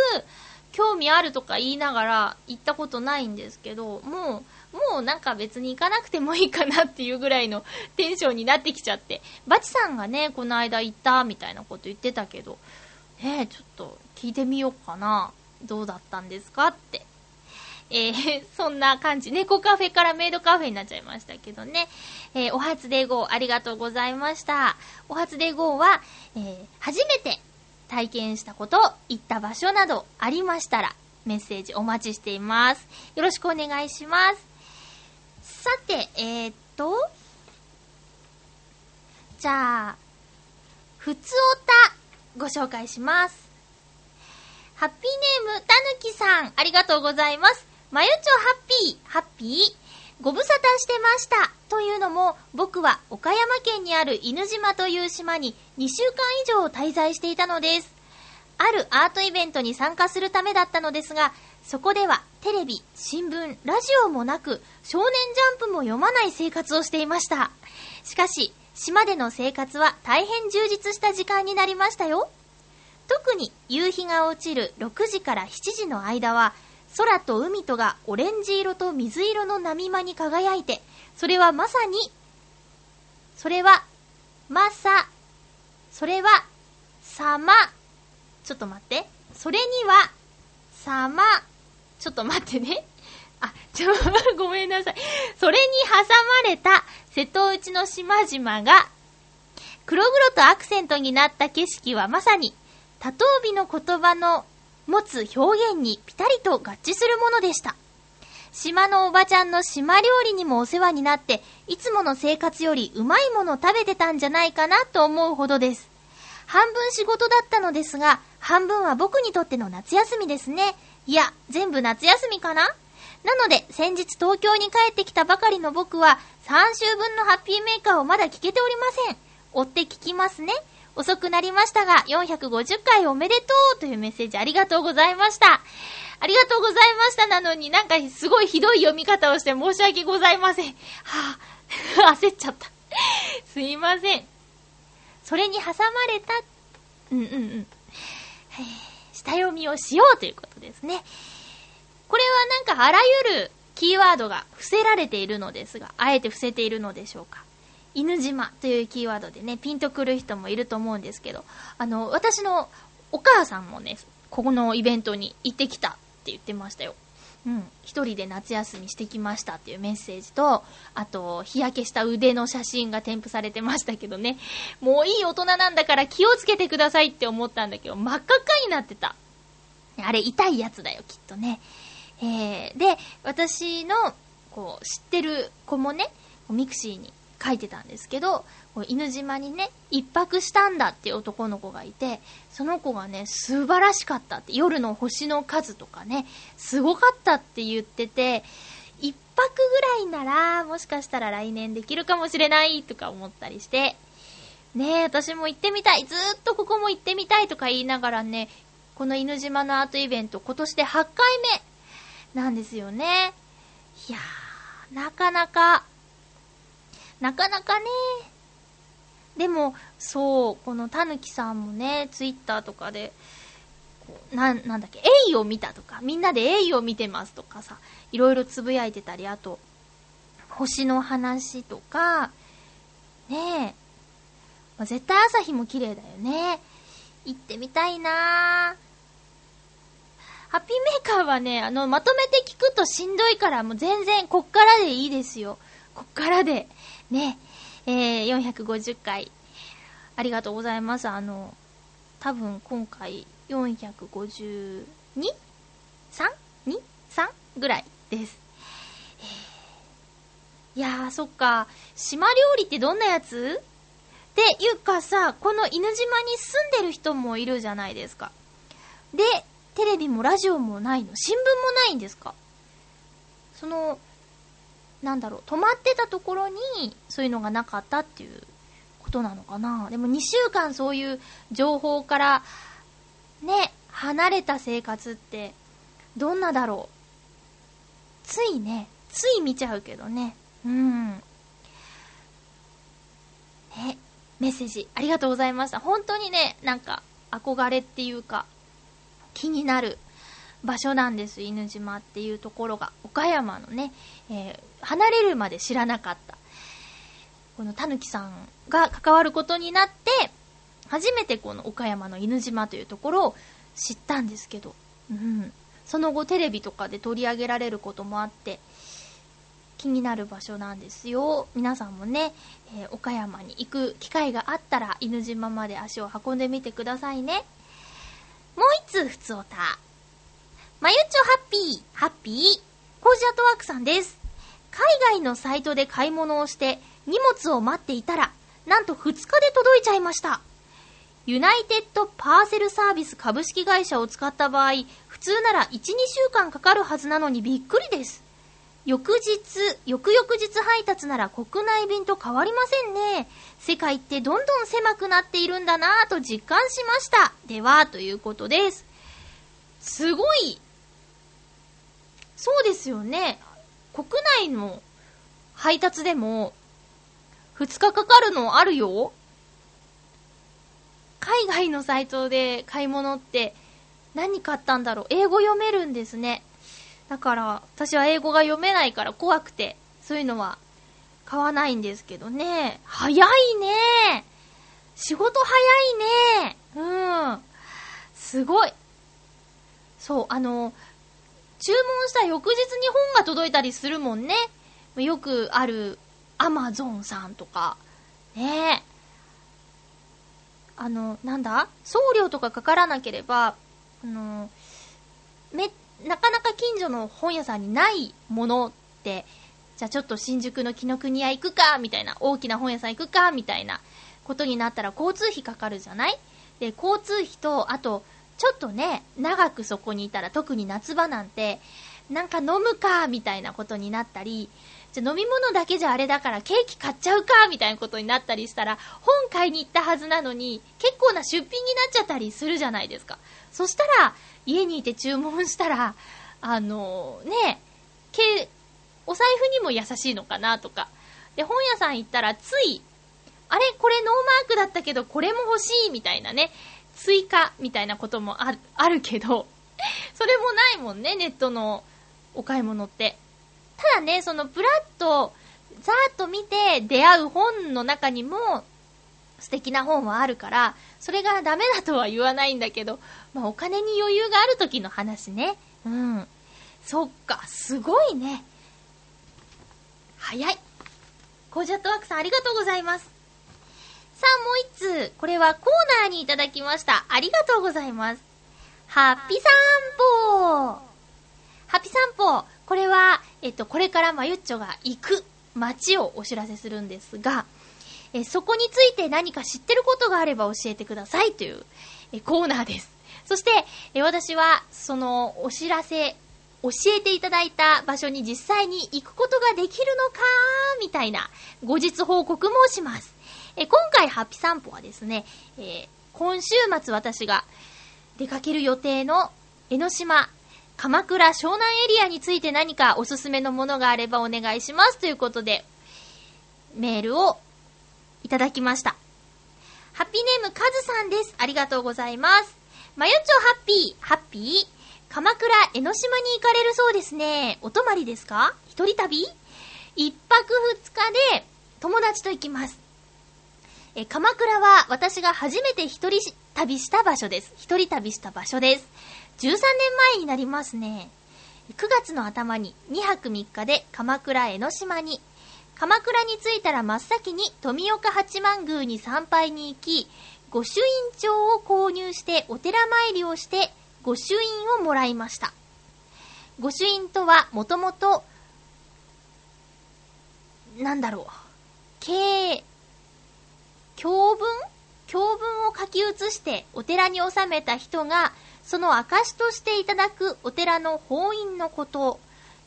Speaker 1: 興味あるとか言いながら行ったことないんですけど、もう、もうなんか別に行かなくてもいいかなっていうぐらいのテンションになってきちゃって、バチさんがね、この間行ったみたいなこと言ってたけど、ねちょっと聞いてみようかな。どうだったんですかって。えー、[laughs] そんな感じ。猫カフェからメイドカフェになっちゃいましたけどね。えー、お初で GO ありがとうございました。お初で GO は、えー、初めて体験したこと、行った場所などありましたら、メッセージお待ちしています。よろしくお願いします。さて、えー、っと、じゃあ、ふつおた、ご紹介します。ハッピーネーム、たぬきさん、ありがとうございます。まゆちょハッピー、ハッピー、ご無沙汰してました。というのも、僕は岡山県にある犬島という島に2週間以上滞在していたのです。あるアートイベントに参加するためだったのですが、そこではテレビ、新聞、ラジオもなく、少年ジャンプも読まない生活をしていました。しかし、島での生活は大変充実した時間になりましたよ。特に夕日が落ちる6時から7時の間は、空と海とがオレンジ色と水色の波間に輝いて、それはまさに、それは、まさ、それは、さま、ちょっと待って、それには、さま、ちょっと待ってね。あ、ちょ、ごめんなさい。それに挟まれた瀬戸内の島々が、黒々とアクセントになった景色はまさに、多頭尾の言葉の持つ表現にピタリと合致するものでした。島のおばちゃんの島料理にもお世話になって、いつもの生活よりうまいもの食べてたんじゃないかなと思うほどです。半分仕事だったのですが、半分は僕にとっての夏休みですね。いや、全部夏休みかな？なので、先日東京に帰ってきたばかりの僕は、3週分のハッピーメーカーをまだ聞けておりません。追って聞きますね。遅くなりましたが、450回おめでとうというメッセージありがとうございました。ありがとうございましたなのになんかすごいひどい読み方をして申し訳ございません。はぁ、あ、[laughs] 焦っちゃった。すいません。それに挟まれた、うんうんうん。下読みをしようということですね。これはなんかあらゆるキーワードが伏せられているのですが、あえて伏せているのでしょうか。犬島というキーワードでね、ピンとくる人もいると思うんですけど、あの、私のお母さんもね、ここのイベントに行ってきたって言ってましたよ。うん。一人で夏休みしてきましたっていうメッセージと、あと、日焼けした腕の写真が添付されてましたけどね。もういい大人なんだから気をつけてくださいって思ったんだけど、真っ赤っかになってた。あれ、痛いやつだよ、きっとね。えー、で、私の、こう、知ってる子もね、ミクシーに書いてたんですけど、犬島にね、一泊したんだっていう男の子がいて、その子がね、素晴らしかったって、夜の星の数とかね、すごかったって言ってて、一泊ぐらいなら、もしかしたら来年できるかもしれないとか思ったりして、ねえ、私も行ってみたい、ずーっとここも行ってみたいとか言いながらね、この犬島のアートイベント、今年で8回目なんですよね。いやー、なかなか、なかなかね、でも、そう、このたぬきさんもね、ツイッターとかで、な、なんだっけ、エイを見たとか、みんなでエイを見てますとかさ、いろいろつぶやいてたり、あと、星の話とか、ねえ、まあ、絶対朝日も綺麗だよね。行ってみたいなハッピーメーカーはね、あの、まとめて聞くとしんどいから、もう全然、こっからでいいですよ。こっからで。ね。えー、450回、ありがとうございます。あの、多分今回 452?3?2?3? ぐらいです。えいやー、そっか。島料理ってどんなやつ？っていうかさ、この犬島に住んでる人もいるじゃないですか。で、テレビもラジオもないの？新聞もないんですか？その、なんだろう、泊まってたところに、そういうのがなかったっていうことなのかな。でも2週間そういう情報から、ね、離れた生活って、どんなだろう。ついね、つい見ちゃうけどね。うん。ね、メッセージありがとうございました。本当にね、なんか、憧れっていうか、気になる場所なんです、犬島っていうところが。岡山のね、えー、離れるまで知らなかった。このたぬきさんが関わることになって、初めてこの岡山の犬島というところを知ったんですけど、うん。その後テレビとかで取り上げられることもあって、気になる場所なんですよ。皆さんもね、えー、岡山に行く機会があったら、犬島まで足を運んでみてくださいね。もう一通、ふつおた。まゆちょハッピー、ハッピー、コージアトワークさんです。海外のサイトで買い物をして荷物を待っていたら、なんと2日で届いちゃいました。ユナイテッドパーセルサービス株式会社を使った場合、普通なら1、2週間かかるはずなのにびっくりです。翌日、翌々日配達なら国内便と変わりませんね。世界ってどんどん狭くなっているんだなぁと実感しました。では、ということです。すごいそうですよね。国内の配達でも、2日かかるのあるよ海外のサイトで買い物って何買ったんだろう英語読めるんですね。だから、私は英語が読めないから怖くて、そういうのは買わないんですけどね。早いね仕事早いねうん。すごい。そう、あの、注文した翌日に本が届いたりするもんね。よくあるアマゾンさんとか。ねえ。あの、なんだ？送料とかかからなければ、あの、め、なかなか近所の本屋さんにないものって、じゃあちょっと新宿の紀ノ国屋行くか、みたいな、大きな本屋さん行くか、みたいなことになったら交通費かかるじゃない？で、交通費と、あと、ちょっとね、長くそこにいたら、特に夏場なんて、なんか飲むか、みたいなことになったり、じゃ飲み物だけじゃあれだからケーキ買っちゃうか、みたいなことになったりしたら、本買いに行ったはずなのに、結構な出品になっちゃったりするじゃないですか。そしたら、家にいて注文したら、あのー、ね、け、お財布にも優しいのかなとか。で、本屋さん行ったらつい、あれこれノーマークだったけど、これも欲しいみたいなね。追加みたいなこともあるあるけど、[laughs] それもないもんね、ネットのお買い物って。ただね、そのプラッと、ざーっと見て出会う本の中にも素敵な本はあるから、それがダメだとは言わないんだけど、まあお金に余裕がある時の話ね。うん。そっか、すごいね。早い。コージャットワークさんありがとうございます。さあ、もう一通。これはコーナーにいただきました。ありがとうございます。ハッピ散歩ハッピ散歩。これは、えっと、これからまゆっちょが行く街をお知らせするんですが、えそこについて何か知ってることがあれば教えてくださいというえコーナーです。そして、え私は、そのお知らせ、教えていただいた場所に実際に行くことができるのかみたいな後日報告もします。え今回ハッピー散歩はですね、えー、今週末私が出かける予定の江ノ島、鎌倉湘南エリアについて何かおすすめのものがあればお願いしますということで、メールをいただきました。ハッピーネームカズさんです。ありがとうございます。まゆっちょハッピー、ハッピー鎌倉江ノ島に行かれるそうですね。お泊まりですか？一人旅？一泊二日で友達と行きます。え、鎌倉は私が初めて一人旅した場所です。一人旅した場所です。13年前になりますね。9月の頭に2泊3日で鎌倉江ノ島に。鎌倉に着いたら真っ先に富岡八幡宮に参拝に行き、御朱印帳を購入してお寺参りをして御朱印をもらいました。御朱印とはもともと、なんだろう、経教文？教文を書き写してお寺に納めた人が、その証としていただくお寺の法印のこと。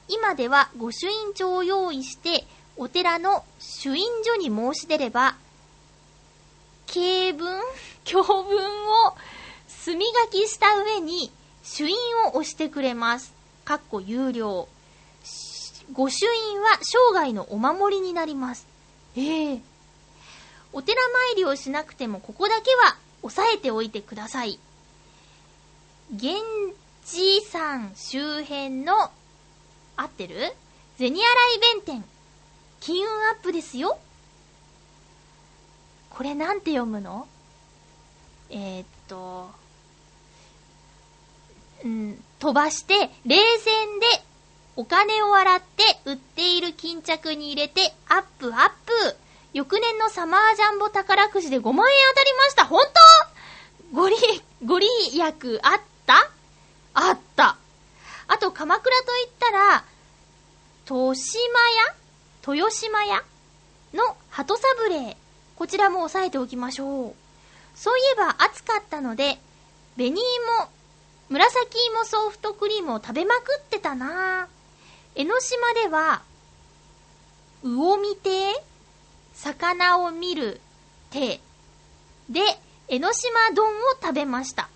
Speaker 1: 今では御朱印帳を用意して、お寺の朱印所に申し出れば、経文？教文を墨書きした上に、朱印を押してくれます。かっこ有料。御朱印は生涯のお守りになります。ええーお寺参りをしなくてもここだけは押さえておいてください。源氏山周辺の、合ってる？銭洗弁天。金運アップですよ。これなんて読むの？えー、っと、うん、飛ばして、冷戦でお金を洗って売っている巾着に入れて、アップアップ翌年のサマージャンボ宝くじで5万円当たりました。本当？ご利、ご利益あった？あった。あと、鎌倉と言ったら、豊島屋？豊島屋？の鳩サブレー。こちらも押さえておきましょう。そういえば暑かったので、紅芋、紫芋ソフトクリームを食べまくってたな江ノ島では、魚見亭？魚を見る手で、江ノ島丼を食べました。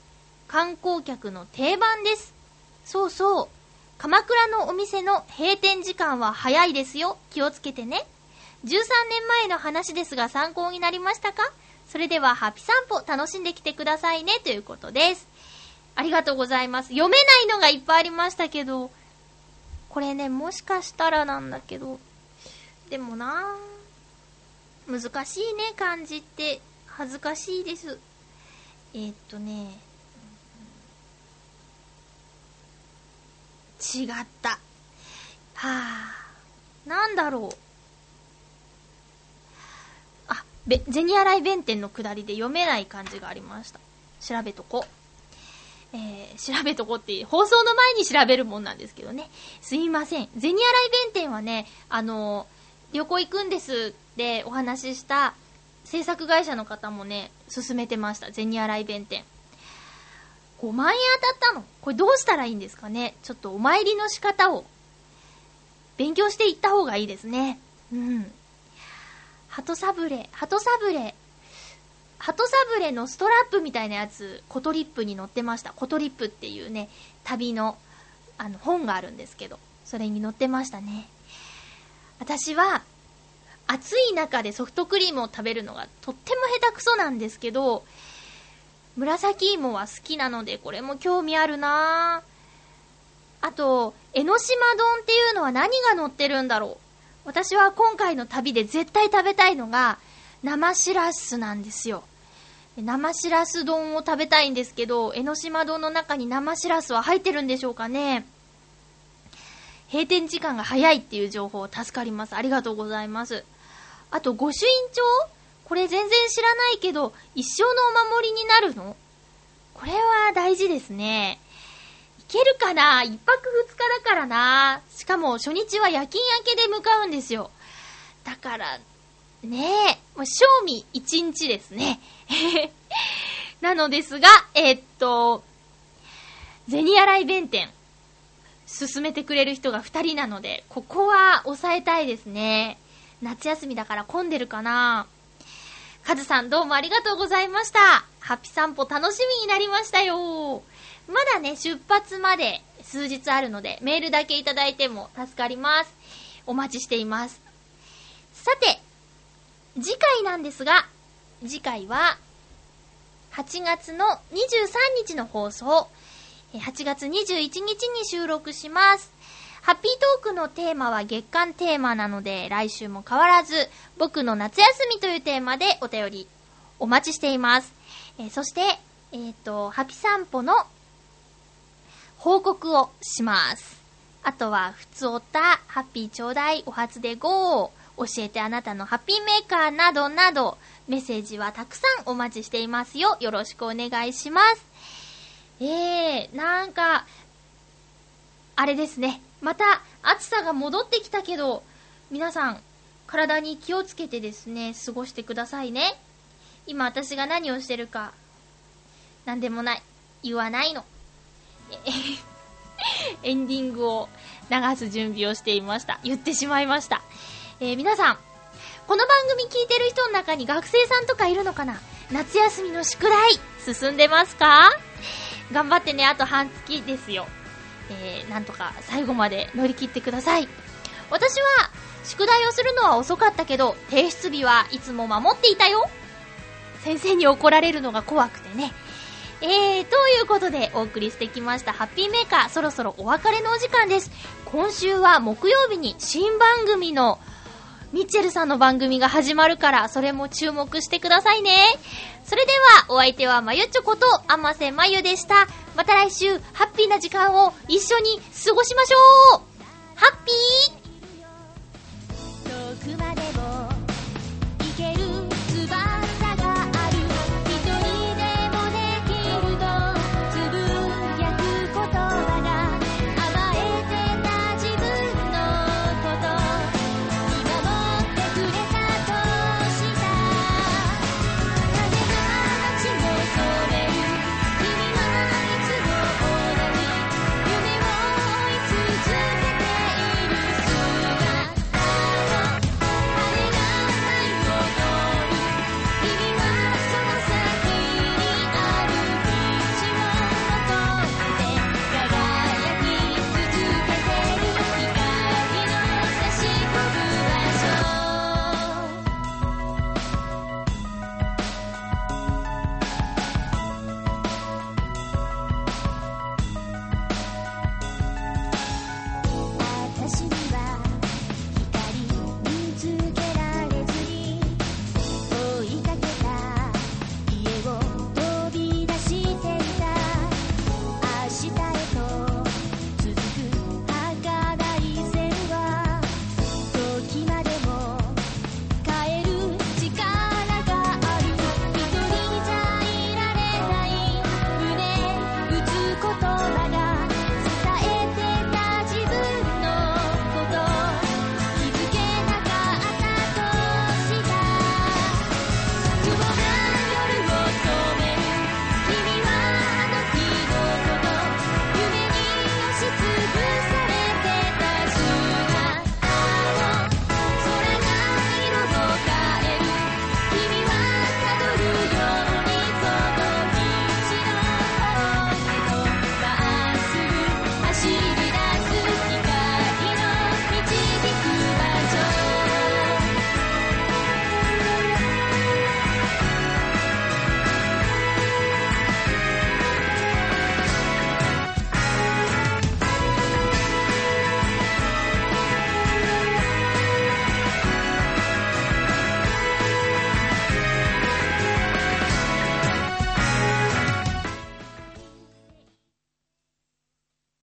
Speaker 1: 観光客の定番です。そうそう。鎌倉のお店の閉店時間は早いですよ。気をつけてね。13年前の話ですが参考になりましたか？それではハピ散歩楽しんできてくださいねということです。ありがとうございます。読めないのがいっぱいありましたけど、これね、もしかしたらなんだけど、でもなぁ。難しいね、漢字って。恥ずかしいです。えー、っとね、違った。はあ、なんだろう。あ、べ、銭洗弁天の下りで読めない漢字がありました。調べとこ。えー、調べとこって放送の前に調べるもんなんですけどね。すいません。銭洗弁天はね、あのー旅行行くんですってお話しした制作会社の方もね、進めてました。銭洗弁天。5万円当たったの？これどうしたらいいんですかね？ちょっとお参りの仕方を勉強していった方がいいですね。うん。鳩サブレ、鳩サブレ、鳩サブレのストラップみたいなやつ、コトリップに載ってました。コトリップっていうね、旅の、あの、本があるんですけど、それに載ってましたね。私は、暑い中でソフトクリームを食べるのがとっても下手くそなんですけど、紫芋は好きなので、これも興味あるな。あと、江ノ島丼っていうのは何が乗ってるんだろう。私は今回の旅で絶対食べたいのが、生しらすなんですよ。生しらす丼を食べたいんですけど、江ノ島丼の中に生しらすは入ってるんでしょうかね。閉店時間が早いっていう情報助かります。ありがとうございます。あと、御朱印帳？これ全然知らないけど、一生のお守りになるの？これは大事ですね。いけるかな？一泊二日だからな。しかも初日は夜勤明けで向かうんですよ。だから、ねえ、もう賞味一日ですね。[laughs] なのですが、えー、っと、銭洗弁天、進めてくれる人が二人なので、ここは抑えたいですね。夏休みだから混んでるかなカズさんどうもありがとうございました。ハッピー散歩楽しみになりましたよ。まだね、出発まで数日あるので、メールだけいただいても助かります。お待ちしています。さて、次回なんですが、次回は、8月の23日の放送、8月21日に収録します。ハッピートークのテーマは月間テーマなので、来週も変わらず、僕の夏休みというテーマでお便りお待ちしています。えー、そして、えっ、ー、と、ハピ散歩の報告をします。あとは、ふつおた、ハッピーちょうだい、お初で GO! 教えてあなたのハッピーメーカーなどなど、メッセージはたくさんお待ちしていますよ。よろしくお願いします。えー、なんか、あれですね。また暑さが戻ってきたけど、皆さん、体に気をつけてですね、過ごしてくださいね。今私が何をしてるか、なんでもない。言わないの。[laughs] エンディングを流す準備をしていました。言ってしまいました。えー、皆さん、この番組聞いてる人の中に学生さんとかいるのかな？夏休みの宿題、進んでますか？頑張ってね、あと半月ですよ。えー、なんとか最後まで乗り切ってください。私は、宿題をするのは遅かったけど、提出日はいつも守っていたよ。先生に怒られるのが怖くてね。えー、ということでお送りしてきましたハッピーメーカー、そろそろお別れのお時間です。今週は木曜日に新番組のミッチェルさんの番組が始まるから、それも注目してくださいね。それでは、お相手はまゆちょこと、あませまゆでした。また来週、ハッピーな時間を一緒に過ごしましょうハッピー